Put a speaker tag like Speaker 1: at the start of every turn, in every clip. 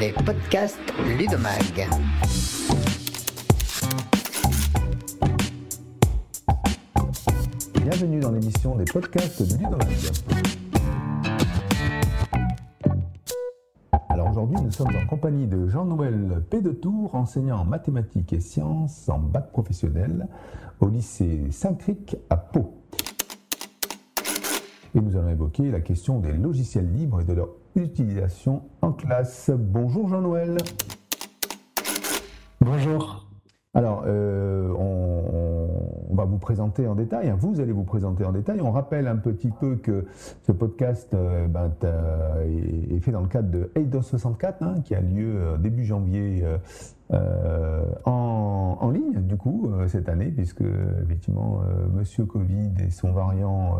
Speaker 1: les podcasts Ludomag.
Speaker 2: Bienvenue dans l'émission des podcasts de Ludomag. Alors aujourd'hui, nous sommes en compagnie de Jean-Noël P. de Tour, enseignant en mathématiques et sciences en bac professionnel au lycée Saint-Cric à Pau. Et nous allons évoquer la question des logiciels libres et de leur utilisation en classe. Bonjour Jean-Noël.
Speaker 3: Bonjour.
Speaker 2: Alors, euh, on, va vous présenter en détail, hein. vous allez vous présenter en détail. On rappelle un petit peu que ce podcast euh, ben, est, fait dans le cadre de Eidos 64, hein, qui a lieu euh, début janvier en, en, ligne, du coup, cette année, puisque effectivement, Monsieur Covid et son variant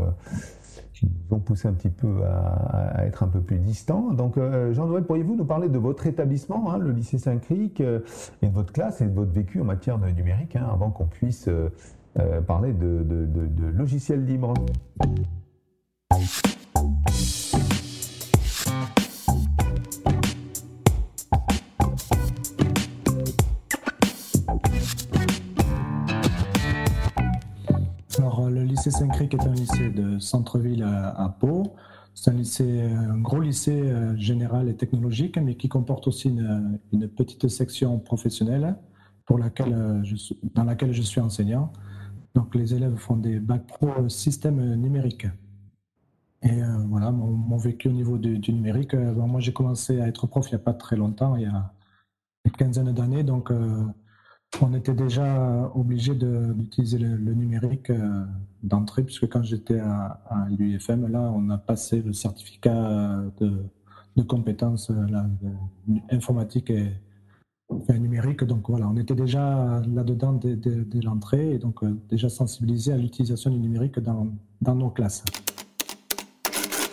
Speaker 2: nous ont poussé un petit peu à, être un peu plus distants. Donc, euh, Jean-Noël, pourriez-vous nous parler de votre établissement, hein, le lycée Saint-Cric, euh, et de votre classe et de votre vécu en matière de numérique, hein, avant qu'on puisse euh, parler de, de logiciels libres?
Speaker 3: Centre-ville à, Pau. C'est un lycée, un gros lycée euh, général et technologique, mais qui comporte aussi une, petite section professionnelle pour laquelle euh, dans laquelle je suis enseignant. Donc les élèves font des bacs pro système numérique. Et euh, voilà, mon, vécu au niveau du, numérique, moi j'ai commencé à être prof il n'y a pas très longtemps, il y a une quinzaine d'années, donc on était déjà obligé d'utiliser le, numérique euh, d'entrée, puisque quand j'étais à, l'UFM, là, on a passé le certificat de, compétences euh, informatique et numérique. Donc voilà, on était déjà là-dedans dès, l'entrée et donc euh, déjà sensibilisé à l'utilisation du numérique dans nos classes.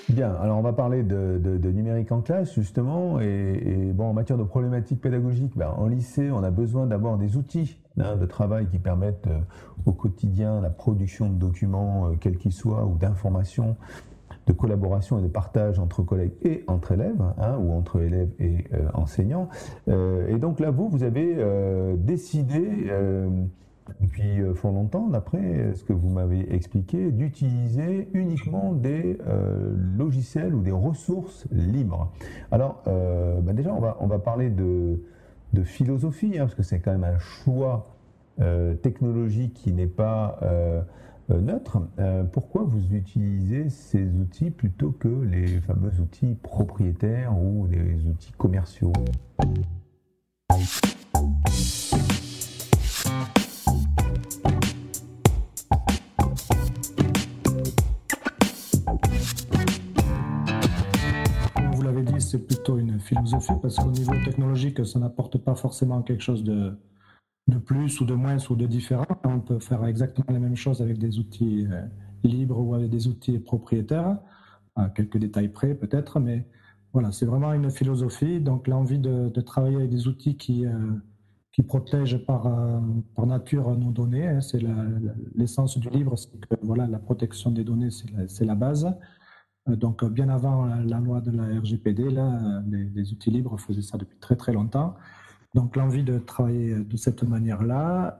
Speaker 2: Bien, alors on va parler de, numérique en classe justement, et, bon, en matière de problématiques pédagogiques, ben, en lycée, on a besoin d'avoir des outils hein, de travail qui permettent euh, au quotidien la production de documents, euh, quels qu'ils soient, ou d'informations, de collaboration et de partage entre collègues et entre élèves, hein, ou entre élèves et euh, enseignants. et donc là, vous, vous avez décidé depuis euh, fort longtemps, d'après ce que vous m'avez expliqué, d'utiliser uniquement des euh, logiciels ou des ressources libres. Alors, euh, bah déjà, on va, on va parler de, de philosophie, hein, parce que c'est quand même un choix technologique qui n'est pas neutre. pourquoi vous utilisez ces outils plutôt que les fameux outils propriétaires ou des outils commerciaux?
Speaker 3: Parce qu'au niveau technologique, ça n'apporte pas forcément quelque chose de, de plus ou de moins ou de différent. On peut faire exactement la même chose avec des outils euh, libres ou avec des outils propriétaires, à quelques détails près peut-être, mais voilà, c'est vraiment une philosophie. Donc l'envie de, travailler avec des outils qui, euh, qui protègent par, euh, par nature nos données, hein. c'est l'essence du livre, c'est que voilà, la protection des données, c'est la, la, base. Euh, donc, euh, bien avant la, loi de la RGPD, là, euh, les, outils libres faisaient ça depuis très très longtemps. Donc, l'envie de travailler de cette manière-là,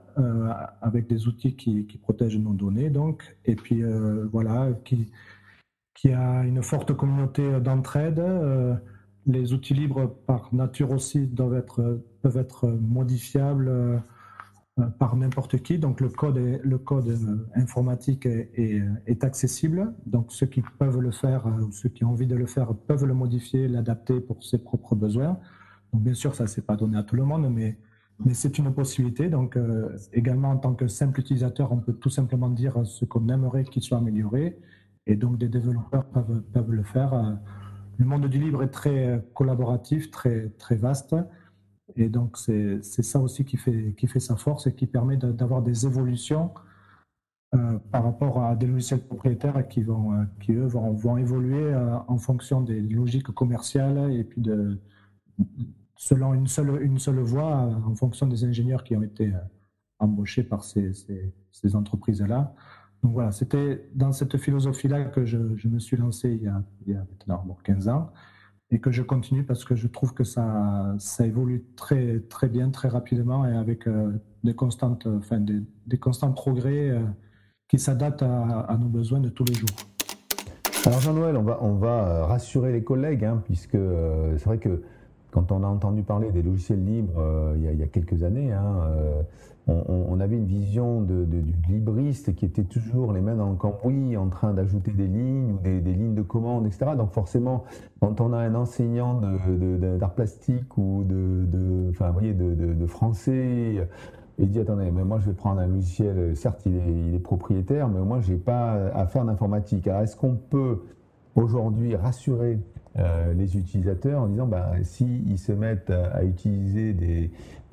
Speaker 3: avec des outils qui, protègent nos données, donc, et puis voilà, qui, a une forte communauté d'entraide. les outils libres, par nature aussi, doivent être, peuvent être modifiables par n'importe qui. Donc le code, le code euh, informatique est, est, accessible. Donc ceux qui peuvent le faire, euh, ou ceux qui ont envie de le faire, peuvent le modifier, l'adapter pour ses propres besoins. Donc bien sûr, ça ne s'est pas donné à tout le monde, mais, mais c'est une possibilité. Donc également en tant que simple utilisateur, on peut tout simplement dire ce qu'on aimerait qu'il soit amélioré. Et donc des développeurs peuvent, peuvent le faire. Le monde du libre est très collaboratif, très, très vaste. Et donc, c'est ça aussi qui fait, qui fait sa force et qui permet d'avoir des évolutions euh, par rapport à des logiciels propriétaires qui, vont, euh, qui eux, vont, vont évoluer euh, en fonction des logiques commerciales et puis de, selon une seule, une seule voie, en fonction des ingénieurs qui ont été embauchés par ces, ces, entreprises-là. Donc voilà, c'était dans cette philosophie-là que je, je, me suis lancé il y a, il y a maintenant 15 ans. Et que je continue parce que je trouve que ça, ça évolue très, très bien, très rapidement et avec des, constantes, enfin, des, des constants progrès qui s'adaptent à, nos besoins de tous les jours.
Speaker 2: Alors Jean-Noël, on va, on va rassurer les collègues, hein, puisque c'est vrai que quand on a entendu parler des logiciels libres euh, il, y a, quelques années, hein, euh, on, avait une vision du libriste qui était toujours les mains dans le cambouis, en train d'ajouter des lignes ou des, lignes de commande, etc. Donc forcément, quand on a un enseignant d'art plastique ou de, enfin, voyez, de, français, il dit attendez, mais moi je vais prendre un logiciel, certes il est, il est propriétaire, mais moi j'ai pas à faire d'informatique. Alors est-ce qu'on peut aujourd'hui rassurer euh, les utilisateurs en disant bah, s'ils se mettent à, utiliser des,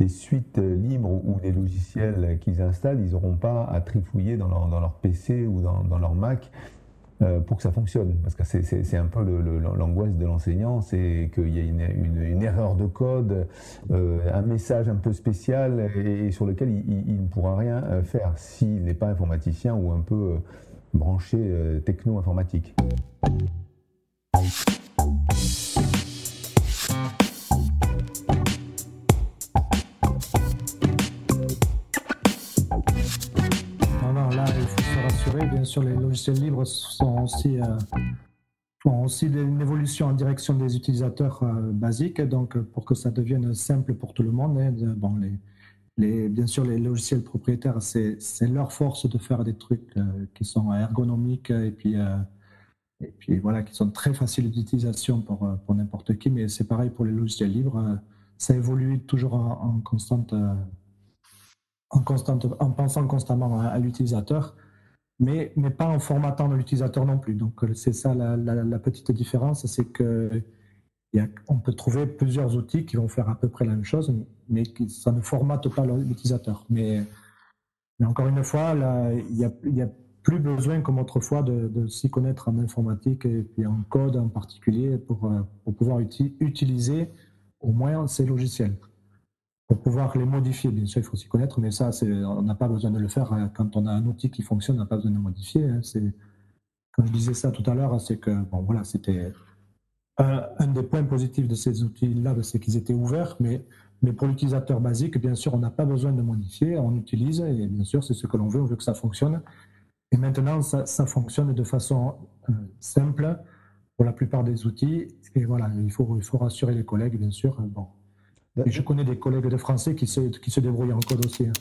Speaker 2: suites libres ou des logiciels qu'ils installent, ils n'auront pas à trifouiller dans leur, dans leur PC ou dans, leur Mac euh, pour que ça fonctionne. Parce que c'est un peu l'angoisse de l'enseignant, c'est qu'il y a une, erreur de code, euh, un message un peu spécial et, sur lequel il, ne pourra rien faire s'il n'est pas informaticien ou un peu branché techno-informatique.
Speaker 3: Sont aussi, euh, font aussi une évolution en direction des utilisateurs euh, basiques, donc pour que ça devienne simple pour tout le monde. Hein, bon, les, les, bien sûr, les logiciels propriétaires, c'est leur force de faire des trucs euh, qui sont ergonomiques et puis, et puis voilà, qui sont très faciles d'utilisation pour, pour n'importe qui, mais c'est pareil pour les logiciels libres. ça évolue toujours en, constante. En, constante, en pensant constamment à l'utilisateur mais, mais pas en formatant l'utilisateur non plus. Donc euh, c'est ça la, petite différence, c'est que on peut trouver plusieurs outils qui vont faire à peu près la même chose, mais qui, ça ne formate pas l'utilisateur. Mais, mais, encore une fois, il n'y a, y a, plus besoin comme autrefois de, de s'y connaître en informatique et puis en code en particulier pour, euh, pour pouvoir utiliser au moins ces logiciels pour pouvoir les modifier. Bien sûr, il faut s'y connaître, mais ça, on n'a pas besoin de le faire. Hein. Quand on a un outil qui fonctionne, on n'a pas besoin de le modifier. Hein. Comme je disais ça tout à l'heure, c'est que, bon, voilà, c'était un, des points positifs de ces outils-là, c'est qu'ils étaient ouverts, mais, mais pour l'utilisateur basique, bien sûr, on n'a pas besoin de modifier, on utilise, et bien sûr, c'est ce que l'on veut, on veut que ça fonctionne. Et maintenant, ça, fonctionne de façon euh, simple pour la plupart des outils. Et voilà, il faut, il faut rassurer les collègues, bien sûr. Bon, je connais des collègues de français qui se, qui se débrouillent en code aussi. Hein.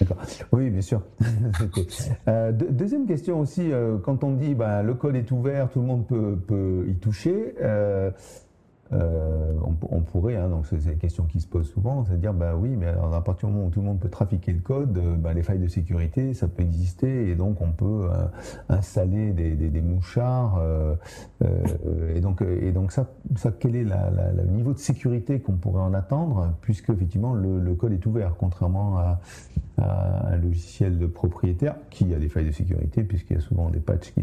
Speaker 2: D'accord. Oui, bien sûr. Euh, deuxième question aussi, euh, quand on dit bah, le code est ouvert, tout le monde peut, peut y toucher, euh, euh, on, pourrait, hein, donc c'est une question qui se pose souvent, c'est à dire bah oui, mais alors à partir du moment où tout le monde peut trafiquer le code, euh, bah, les failles de sécurité, ça peut exister et donc on peut euh, installer des, mouchards et donc et donc ça, quel est la, le niveau de sécurité qu'on pourrait en attendre puisque effectivement le, code est ouvert, contrairement à, à, un logiciel de propriétaire qui a des failles de sécurité puisqu'il y a souvent des patchs qui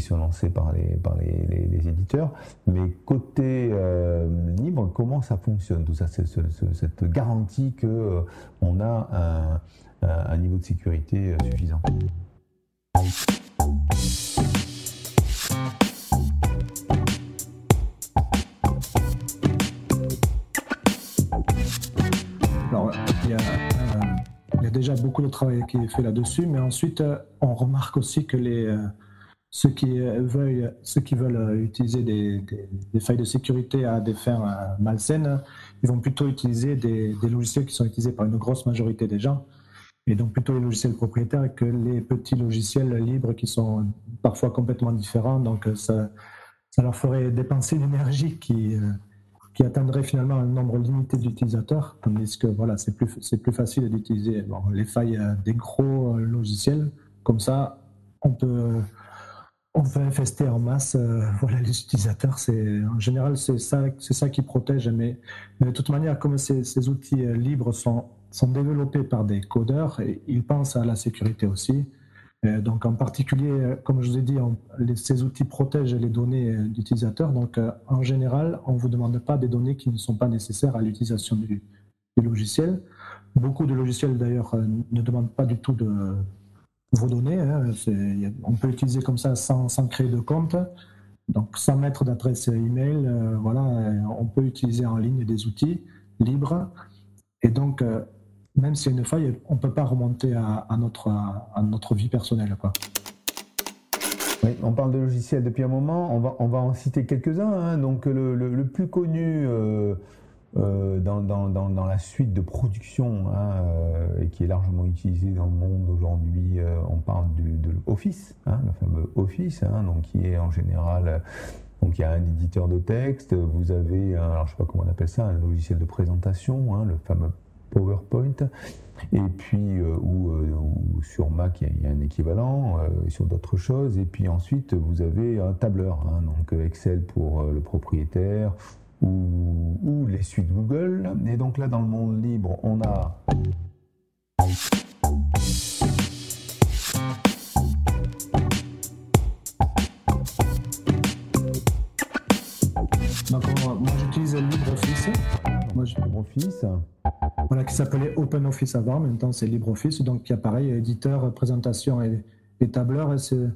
Speaker 2: sont lancés par les éditeurs, mais côté euh, libre, comment ça fonctionne tout ça, cette garantie que euh, on a un, niveau de sécurité euh, suffisant?
Speaker 3: Beaucoup de travail qui est fait là-dessus, mais ensuite, on remarque aussi que les ceux qui veulent, ceux qui veulent euh, utiliser des, failles de sécurité à des fins euh, malsaines, ils vont plutôt utiliser des, logiciels qui sont utilisés par une grosse majorité des gens, et donc plutôt les logiciels propriétaires que les petits logiciels libres qui sont parfois complètement différents. Donc euh, ça, ça leur ferait dépenser une énergie qui, qui atteindrait finalement un nombre limité d'utilisateurs, tandis que voilà, c'est plus, c'est plus facile d'utiliser les failles des gros logiciels. Comme ça, on peut on peut infester en masse euh, voilà, les utilisateurs. C'est, en général, c'est ça, c'est ça qui protège. Mais, de toute manière, comme ces, outils euh, libres sont, sont développés par des codeurs, ils pensent à la sécurité aussi. Euh, donc, en particulier, comme je vous ai dit, ces outils protègent les données d'utilisateurs. Donc, en général, on ne vous demande pas des données qui ne sont pas nécessaires à l'utilisation du, logiciel. Beaucoup de logiciels, d'ailleurs, ne demandent pas du tout vos données. Hein, on peut l'utiliser comme ça sans, créer de compte. donc, sans mettre d'adresse email, voilà, on peut utiliser en ligne des outils libres. Et donc, même a une faille, on ne peut pas remonter à, notre, à, notre vie personnelle. Quoi.
Speaker 2: Oui, on parle de logiciels depuis un moment, on va, on va en citer quelques-uns. Hein. Donc le, le, plus connu euh, euh, dans, dans, dans, la suite de production hein, euh, et qui est largement utilisé dans le monde aujourd'hui, on parle du, de Office, hein, le fameux Office, donc qui est en général donc il y a un éditeur de texte, vous avez, un, alors je sais pas comment on appelle ça, un logiciel de présentation, le fameux PowerPoint. Et puis, euh, euh, ou, sur Mac, il y, a un équivalent, euh, sur d'autres choses. Et puis ensuite, vous avez un tableur, hein, donc Excel pour le propriétaire ou, les suites Google. Et donc là, dans le monde libre, on a
Speaker 3: LibreOffice. Voilà, qui s'appelait OpenOffice avant, maintenant c'est LibreOffice, donc qui a pareil, éditeur, présentation et, tableur. Et ce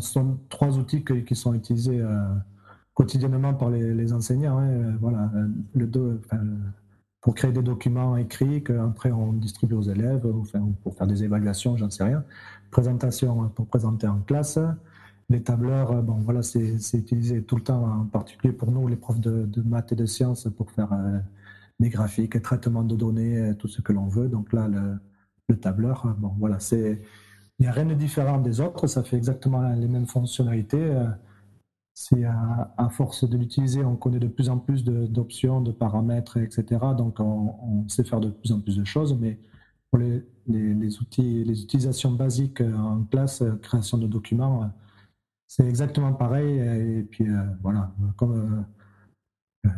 Speaker 3: sont trois outils qui sont utilisés euh, quotidiennement par les, enseignants. Hein, euh, voilà, le, pour créer des documents écrits qu'après on distribue aux élèves, ou, pour faire des évaluations, j'en sais rien. Présentation pour présenter en classe. Les tableurs, euh, bon, voilà, c'est utilisé tout le temps, en particulier pour nous, les profs de, maths et de sciences, pour faire euh, des graphiques, traitement de données, euh, tout ce que l'on veut. Donc là, le, tableur, bon, voilà, c'est. Il n'y a rien de différent des autres, ça fait exactement les mêmes fonctionnalités. C'est à, force de l'utiliser, on connaît de plus en plus d'options, de, paramètres, etc. Donc on, sait faire de plus en plus de choses, mais pour les, outils, les utilisations basiques en classe, création de documents, c'est exactement pareil. Et puis euh, voilà, comme euh,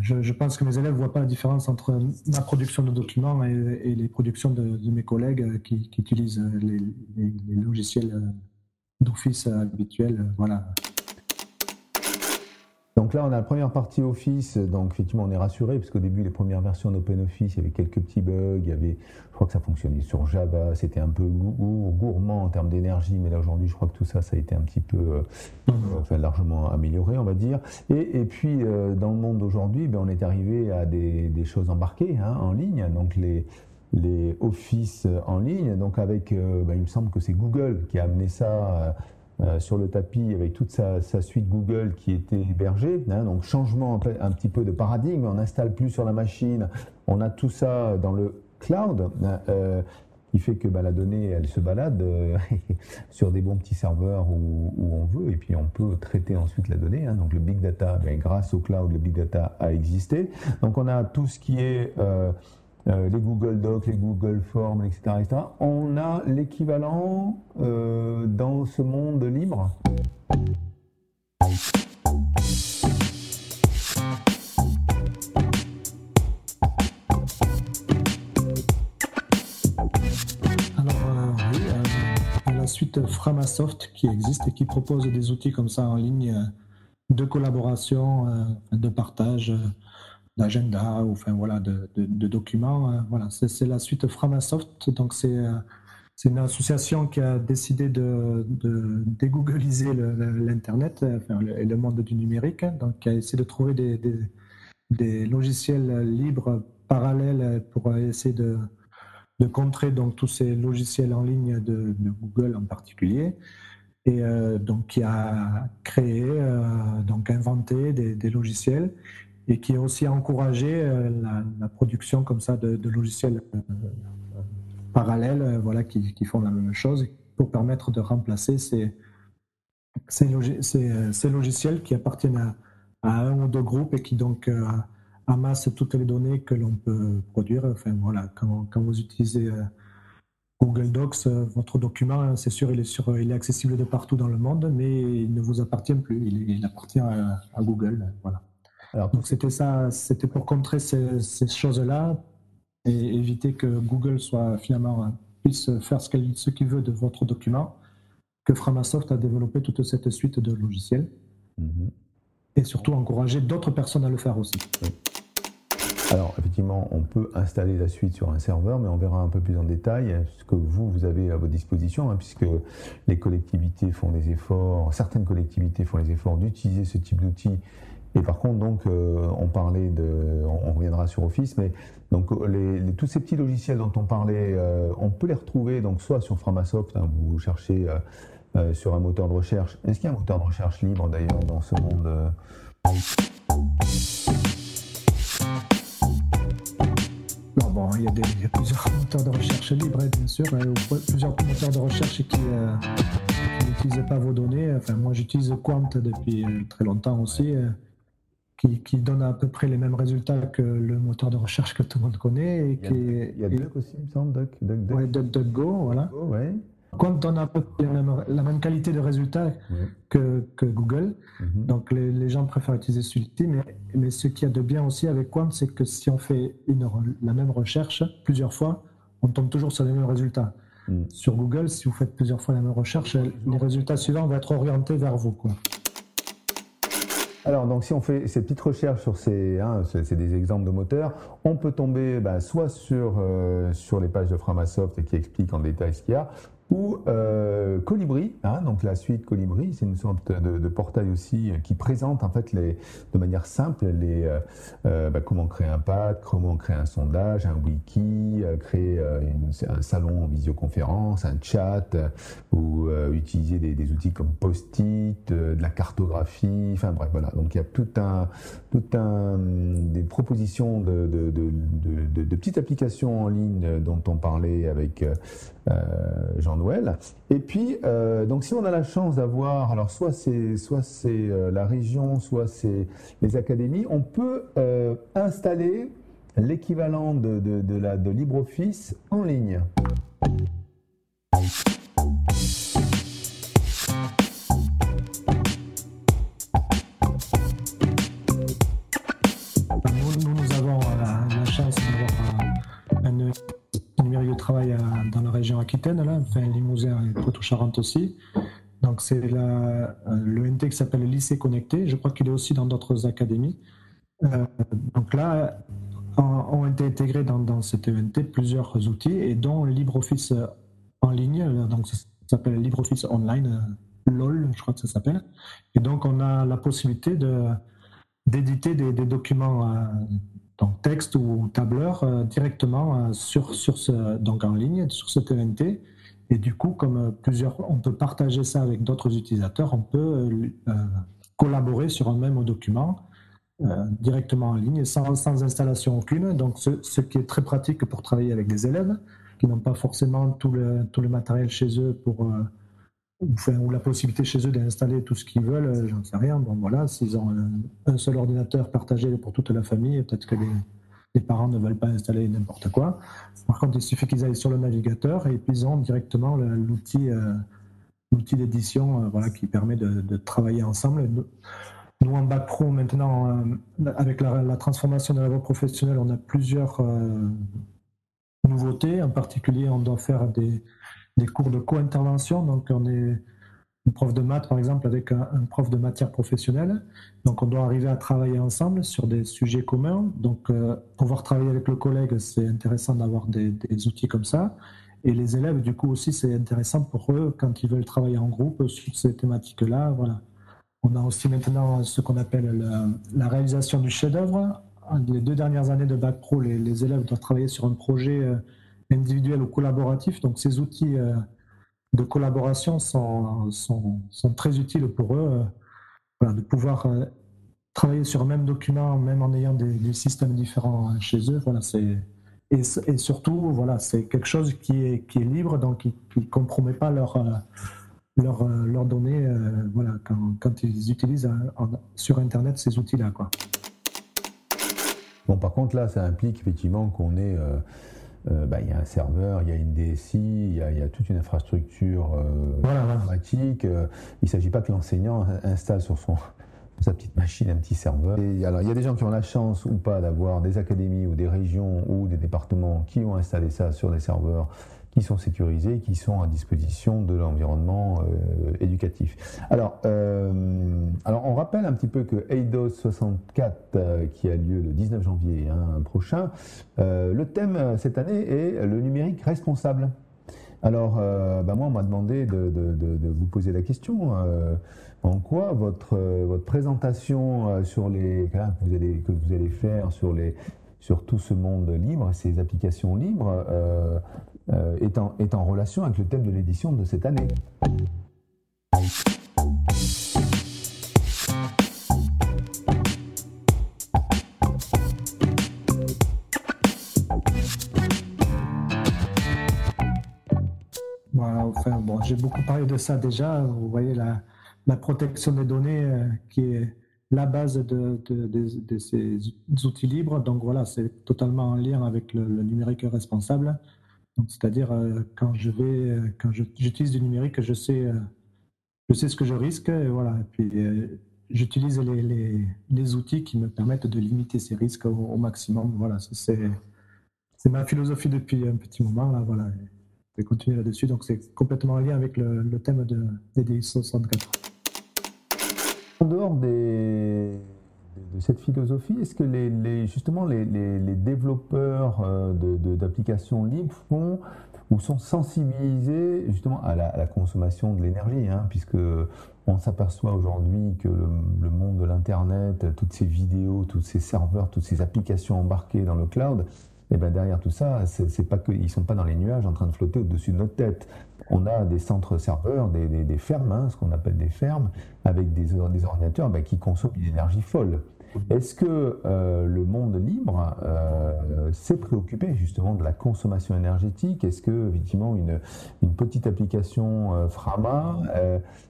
Speaker 3: je, pense que mes élèves ne voient pas la différence entre ma production de documents et, les productions de, mes collègues qui, utilisent les, les logiciels d'office habituels. Voilà.
Speaker 2: Donc là, on a la première partie Office, donc effectivement, on est rassuré, parce qu'au début, les premières versions d'OpenOffice, il y avait quelques petits bugs, il y avait, je crois que ça fonctionnait sur Java, c'était un peu gourmand en termes d'énergie, mais là aujourd'hui, je crois que tout ça, ça a été un petit peu, euh, mhm. enfin, largement amélioré, on va dire. Et, et puis, euh, dans le monde d'aujourd'hui, ben, on est arrivé à des, des choses embarquées, hein, en ligne, donc les, les Office en ligne, donc avec, euh, ben, il me semble que c'est Google qui a amené ça euh, sur le tapis avec toute sa, suite Google qui était hébergée. Hein, donc changement un petit peu de paradigme, on n'installe plus sur la machine, on a tout ça dans le cloud. Hein, euh, qui fait que bah, la donnée, elle se balade euh, sur des bons petits serveurs où, on veut, et puis on peut traiter ensuite la donnée. Hein. donc le big data, ben, grâce au cloud, le big data a existé. Donc on a tout ce qui est euh, les Google Docs, les Google Forms, etc. On a l'équivalent euh, dans ce monde libre
Speaker 3: Alors euh, la suite Framasoft qui existe et qui propose des outils comme ça en ligne de collaboration, de partage d'agenda ou enfin voilà de, de, documents. Euh, voilà, c'est la suite Framasoft. Donc c'est euh, c'est une association qui a décidé de, de dégoogliser l'internet et le monde du numérique. Donc qui a essayé de trouver des, des, logiciels libres parallèles pour essayer de, de contrer donc tous ces logiciels en ligne de, Google en particulier et euh, donc qui a créé donc inventé des, logiciels et qui a aussi encouragé euh, la, production comme ça de, logiciels euh, parallèles euh, voilà, qui, font la même chose pour permettre de remplacer ces, logiciels qui appartiennent à, un ou deux groupes et qui donc amassent toutes les données que l'on peut produire. Enfin, voilà, quand, vous utilisez Google Docs, votre document, c'est sûr, il est, sur, il est accessible de partout dans le monde, mais il ne vous appartient plus, il, appartient à, à Google. Voilà. Alors, donc c'était ça, c'était pour contrer ces, choses-là et éviter que Google soit finalement puisse faire ce qu'il veut de votre document, que Framasoft a développé toute cette suite de logiciels mm-hmm. et surtout encourager d'autres personnes à le faire aussi.
Speaker 2: Alors effectivement, on peut installer la suite sur un serveur, mais on verra un peu plus en détail ce que vous, vous avez à votre disposition, hein, puisque les collectivités font des efforts, certaines collectivités font les efforts d'utiliser ce type d'outils. Et par contre, donc, euh, on parlait de, on, reviendra sur Office, mais donc tous ces petits logiciels dont on parlait, euh, on peut les retrouver donc soit sur Framasoft, hein, vous cherchez euh, sur un moteur de recherche. Est-ce qu'il y a un moteur de recherche libre d'ailleurs dans ce monde
Speaker 3: bon, il y, a des, plusieurs moteurs de recherche libres, hein, bien sûr, euh, plusieurs moteurs de recherche qui, n'utilisent pas vos données. Enfin, moi, j'utilise Quant depuis très longtemps aussi, qui, donne à peu près les mêmes résultats que le moteur de recherche que tout le monde connaît. Et
Speaker 2: il y a, Duck aussi, il me semble, Duck,
Speaker 3: Duck, Duck. DuckDuckGo, voilà.
Speaker 2: ouais.
Speaker 3: Quant donne à peu près la même, qualité de résultats que, Google. Mhm. Donc les, gens préfèrent utiliser celui-ci. Mais, mais, ce qu'il y a de bien aussi avec Quant, c'est que si on fait une, la même recherche plusieurs fois, on tombe toujours sur les mêmes résultats. Mhm. Sur Google, si vous faites plusieurs fois la même recherche, les résultats suivants vont être orientés vers vous. Quoi.
Speaker 2: Alors, donc, si on fait ces petites recherches sur ces, hein, c'est des exemples de moteurs, on peut tomber bah, soit sur, euh, sur les pages de Framasoft qui expliquent en détail ce qu'il y a, ou euh, Colibri, hein, donc la suite Colibri, c'est une sorte de, portail aussi qui présente en fait de manière simple les, euh, euh, bah, comment créer un pad, comment créer un sondage, un wiki, créer un salon en visioconférence, un chat, ou utiliser des, outils comme Post-it, de la cartographie, enfin bref voilà. Donc il y a tout un, tout un des propositions de petites applications en ligne dont on parlait avec Jean Noël. Et puis, euh, donc si on a la chance d'avoir, alors soit c'est soit c'est euh, la région, soit c'est les académies, on peut euh, installer l'équivalent de, de LibreOffice en ligne.
Speaker 3: Là, enfin Limousin et Poitou-Charentes aussi. Donc c'est le NT qui s'appelle Lycée Connecté. Je crois qu'il est aussi dans d'autres académies. Euh, donc là, ont été intégrés dans, dans cet ENT plusieurs outils et dont LibreOffice en ligne, donc ça s'appelle LibreOffice Online, euh, LOL, je crois que ça s'appelle. Et donc on a la possibilité de d'éditer des, des, documents euh, donc texte ou tableur euh, directement euh, sur, sur ce, donc en ligne sur ce TNT. Et du coup, comme euh, plusieurs, on peut partager ça avec d'autres utilisateurs, on peut collaborer sur un même document directement en ligne sans, sans installation aucune. Donc, ce, ce, qui est très pratique pour travailler avec des élèves qui n'ont pas forcément tout le, tout le matériel chez eux pour ou la possibilité chez eux d'installer tout ce qu'ils veulent, euh, j'en sais rien. Bon, voilà, s'ils ont un, seul ordinateur partagé pour toute la famille, peut-être que les, parents ne veulent pas installer n'importe quoi. Par contre, il suffit qu'ils aillent sur le navigateur et puis ils ont directement l'outil euh, d'édition euh, voilà, qui permet de, travailler ensemble. Nous, en bac pro, maintenant, avec la, transformation de la voie professionnelle, on a plusieurs nouveautés. En particulier, on doit faire des des cours de co-intervention. Donc, on est une prof de maths, par exemple, avec un, prof de matière professionnelle. Donc, on doit arriver à travailler ensemble sur des sujets communs. Donc, euh, pouvoir travailler avec le collègue, c'est intéressant d'avoir des, outils comme ça. Et les élèves, du coup, aussi, c'est intéressant pour eux quand ils veulent travailler en groupe sur ces thématiques-là. Voilà. On a aussi maintenant ce qu'on appelle la, réalisation du chef-d'œuvre. Les deux dernières années de Bac Pro, les, les, élèves doivent travailler sur un projet. Euh, individuel ou collaboratif. Donc ces outils euh, de collaboration sont, sont, sont, très utiles pour eux, euh, de pouvoir euh, travailler sur un même document, même en ayant des, systèmes différents chez eux. Voilà, et, et, surtout, voilà, c'est quelque chose qui est, qui est libre, donc qui ne compromet pas leurs leur, leur données voilà, quand, ils utilisent sur Internet ces outils-là.
Speaker 2: Bon, par contre, là, ça implique effectivement qu'on euh, bah, il y a un serveur, il y a une DSI, il y a, toute une infrastructure euh, informatique. Euh, il ne s'agit pas que l'enseignant installe sur son, sa petite machine, un petit serveur. Et alors, il y a des gens qui ont la chance ou pas d'avoir des académies ou des régions ou des départements qui ont installé ça sur des serveurs qui sont sécurisés, qui sont à disposition de l'environnement euh, éducatif. Alors, euh, alors, on rappelle un petit peu que Eidos 64, euh, qui a lieu le 19 janvier hein, prochain, le thème cette année est le numérique responsable. Alors, bah, moi, on m'a demandé de, vous poser la question. en quoi votre, votre présentation sur les, que, vous allez, que vous allez faire sur, les, sur tout ce monde libre, ces applications libres, euh, est, en, est, en, relation avec le thème de l'édition de cette année.
Speaker 3: Voilà, enfin, bon, j'ai beaucoup parlé de ça déjà. Vous voyez la, la protection des données euh, qui est la base de, de, de, ces outils libres. Donc voilà, c'est totalement en lien avec le numérique responsable c'est-à-dire euh, quand je vais, euh, quand j'utilise du numérique, je sais, euh, je sais ce que je risque, et voilà. Et puis j'utilise les, les, outils qui me permettent de limiter ces risques au, maximum. Voilà, c'est ma philosophie depuis un petit moment là. Voilà, je vais continuer là-dessus. Donc c'est complètement en lien avec le, le thème de, des 64.
Speaker 2: En dehors des de cette philosophie, est-ce que les, justement les, développeurs euh, d'applications libres font ou sont sensibilisés justement à la, consommation de l'énergie, hein, puisque on s'aperçoit aujourd'hui que le, monde de l'internet, toutes ces vidéos, tous ces serveurs, toutes ces applications embarquées dans le cloud, et ben derrière tout ça, c'est pas que ils sont pas dans les nuages en train de flotter au-dessus de notre tête. On a des centres serveurs, des, fermes, hein, ce qu'on appelle des fermes, avec des, ordinateurs ben, qui consomment une énergie folle. Est-ce que euh, le monde libre euh, s'est préoccupé justement de la consommation énergétique? Est-ce que effectivement une, petite application euh, Frama,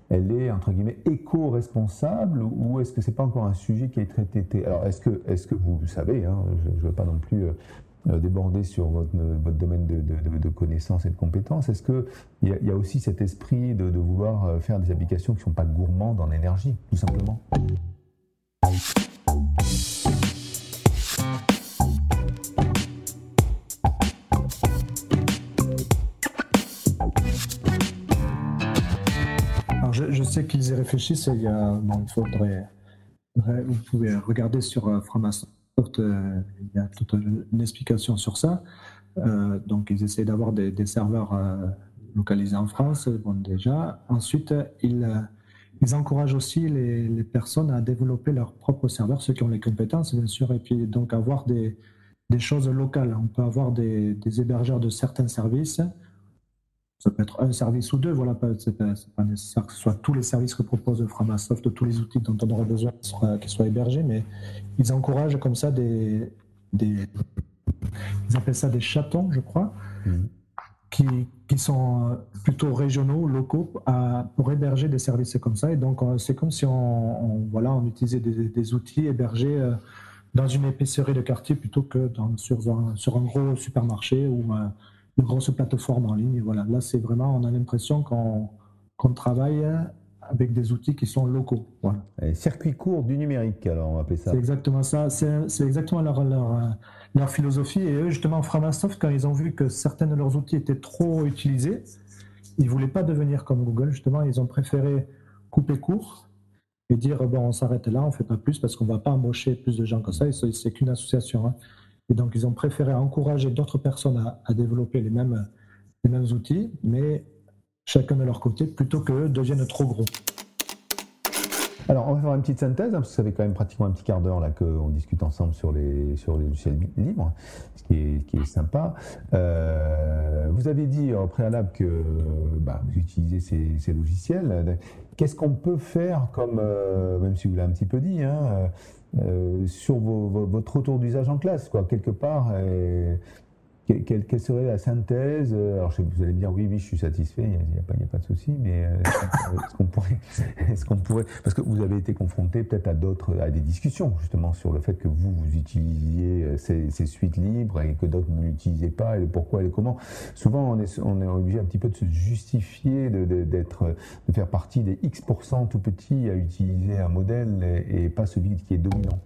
Speaker 2: elle est entre guillemets éco-responsable ou est-ce que c'est pas encore un sujet qui est traité Alors est-ce que est-ce que vous savez hein, Je ne veux pas non plus déborder sur votre, domaine de, connaissances et de compétences. Est-ce qu'il y, y, a aussi cet esprit de, vouloir faire des applications qui ne sont pas gourmandes en énergie, tout simplement?
Speaker 3: Je, sais qu'ils y réfléchissent. il, y a, il faudrait, vous pouvez regarder sur euh, Euh, il y a toute une explication sur ça. Euh, donc, ils essaient d'avoir des, serveurs localisés en France, déjà. Ensuite, ils encouragent aussi les, personnes à développer leurs propres serveurs, ceux qui ont les compétences, bien sûr, et puis donc avoir des, choses locales. On peut avoir des, hébergeurs de certains services. Ça peut être un service ou deux, voilà, c'est pas, pas nécessaire que ce soit tous les services que propose Framasoft, tous les outils dont on aurait besoin qui soient, hébergés, mais ils encouragent comme ça des, ils appellent ça des chatons, je crois, mmh qui, qui, sont euh, plutôt régionaux, locaux, à, pour héberger des services comme ça. Et donc, euh, c'est comme si on, voilà, on utilisait des, outils hébergés euh, dans une épicerie de quartier plutôt que dans, sur, un, sur un gros supermarché ou une grosse plateforme en ligne. Voilà, là, c'est vraiment, on a l'impression qu'on travaille avec des outils qui sont locaux. Voilà.
Speaker 2: circuit court du numérique, alors on va appeler ça.
Speaker 3: C'est exactement ça. C'est exactement leur, leur, leur, philosophie. Et eux, justement, Framasoft, quand ils ont vu que certains de leurs outils étaient trop utilisés, ils ne voulaient pas devenir comme Google. Justement, ils ont préféré couper court et dire bon, on s'arrête là, on ne fait pas plus parce qu'on ne va pas embaucher plus de gens que ça. C'est qu'une association. Hein. Et donc, ils ont préféré encourager d'autres personnes à, développer les mêmes, les mêmes outils, mais chacun de leur côté, plutôt qu'eux deviennent trop gros.
Speaker 2: Alors, on va faire une petite synthèse, hein, parce que ça fait quand même pratiquement un petit quart d'heure qu'on discute ensemble sur les, sur les logiciels libres, ce qui est, qui est sympa. Euh, vous avez dit au préalable que bah, vous utilisez ces, logiciels. Qu'est-ce qu'on peut faire comme, euh, même si vous l'avez un petit peu dit, hein, sur vos, votre retour d'usage en classe, quoi, quelque part quelle, serait la synthèse Alors, vous allez me dire, oui, oui, je suis satisfait, il n'y a, a, pas de souci, mais euh, est-ce qu'on pourrait, est qu'on pourrait, parce que vous avez été confronté peut-être à d'autres, à des discussions justement sur le fait que vous, vous utilisiez euh, ces, suites libres et que d'autres ne l'utilisaient pas, et le pourquoi et le comment. Souvent, on est, on est obligé un petit peu de se justifier, de, d'être, de faire partie des X% tout petits à utiliser un modèle et pas celui qui est dominant.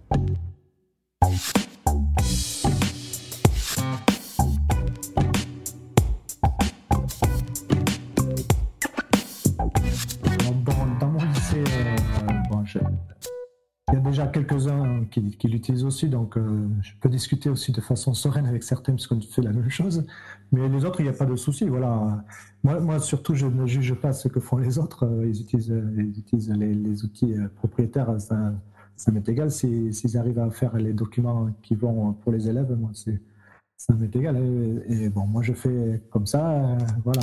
Speaker 3: Quelques-uns qui, l'utilisent aussi, donc euh, je peux discuter aussi de façon sereine avec certains puisqu'on fait la même chose. Mais les autres, il n'y a pas de souci. Voilà. Moi, surtout, je ne juge pas ce que font les autres. Euh, ils utilisent, ils utilisent les, outils euh, propriétaires. Ça, ça m'est égal. S'ils arrivent à faire les documents qui vont pour les élèves, moi, ça m'est égal. Et, bon, moi, je fais comme ça. voilà.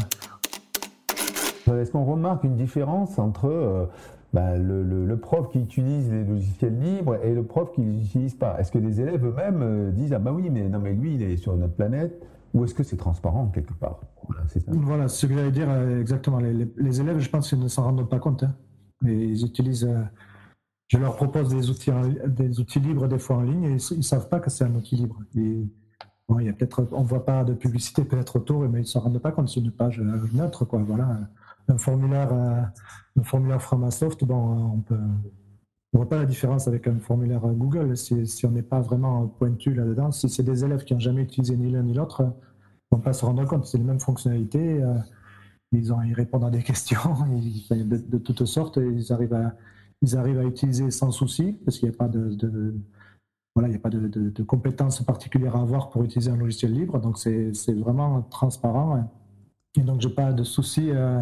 Speaker 2: Est-ce qu'on remarque une différence entre bah, le, prof qui utilise les logiciels libres et le prof qui ne les utilise pas. Est-ce que les élèves eux-mêmes euh, disent ah bah oui mais non mais lui il est sur notre planète ou est-ce que c'est transparent quelque part?
Speaker 3: Voilà, ce que j'allais dire euh, exactement. Les, élèves, je pense qu'ils ne s'en rendent pas compte. Hein. ils utilisent. Euh, je leur propose des outils, des outils libres des fois en ligne et ils ne savent pas que c'est un outil libre. Y a on ne voit pas de publicité peut-être autour, mais ils ne s'en rendent pas compte. C'est une page neutre, quoi. Voilà, un formulaire un formulaire Framasoft, bon, on peut, on voit pas la différence avec un formulaire Google si, on n'est pas vraiment pointu là-dedans. Si c'est des élèves qui n'ont jamais utilisé ni l'un ni l'autre, on ne pas se rendre compte. C'est les mêmes fonctionnalités. Euh, ils, ont, ils répondent à des questions de, toutes sortes. Ils arrivent à, ils arrivent à utiliser sans souci parce qu'il n'y a pas de, voilà, il n'y a pas de, compétences particulières à avoir pour utiliser un logiciel libre. Donc c'est vraiment transparent. Et donc j'ai pas de souci. Euh,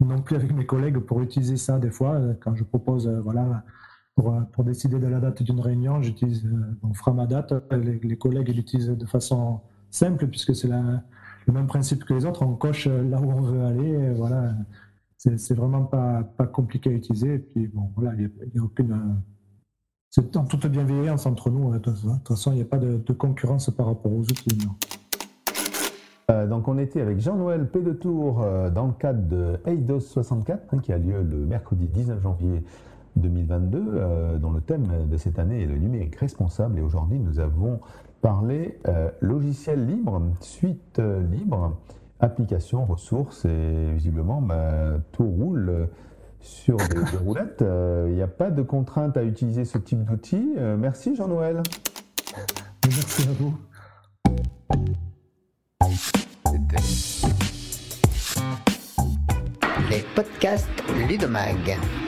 Speaker 3: non plus avec mes collègues pour utiliser ça des fois. Euh, quand je propose, euh, voilà, pour, euh, pour, décider de la date d'une réunion, j'utilise, on fera ma date. Les, collègues l'utilisent de façon simple puisque c'est le même principe que les autres. On coche là où on veut aller. Voilà, c'est vraiment pas, compliqué à utiliser. Et puis bon, voilà, il n'y a, aucune. C'est en toute bienveillance entre nous. De toute façon, il n'y a pas de, concurrence par rapport aux outils.
Speaker 2: Euh, donc on était avec Jean-Noël P. Tour euh, dans le cadre de Eidos 64 hein, qui a lieu le mercredi 19 janvier 2022 euh, dont le thème de cette année est le numérique responsable et aujourd'hui nous avons parlé logiciel libre, suite libre, application, ressources et visiblement bah, tout roule sur des, roulettes. Il n'y a pas de contrainte à utiliser ce type d'outil. merci Jean-Noël.
Speaker 3: Merci à vous.
Speaker 1: Les podcasts Ludomag.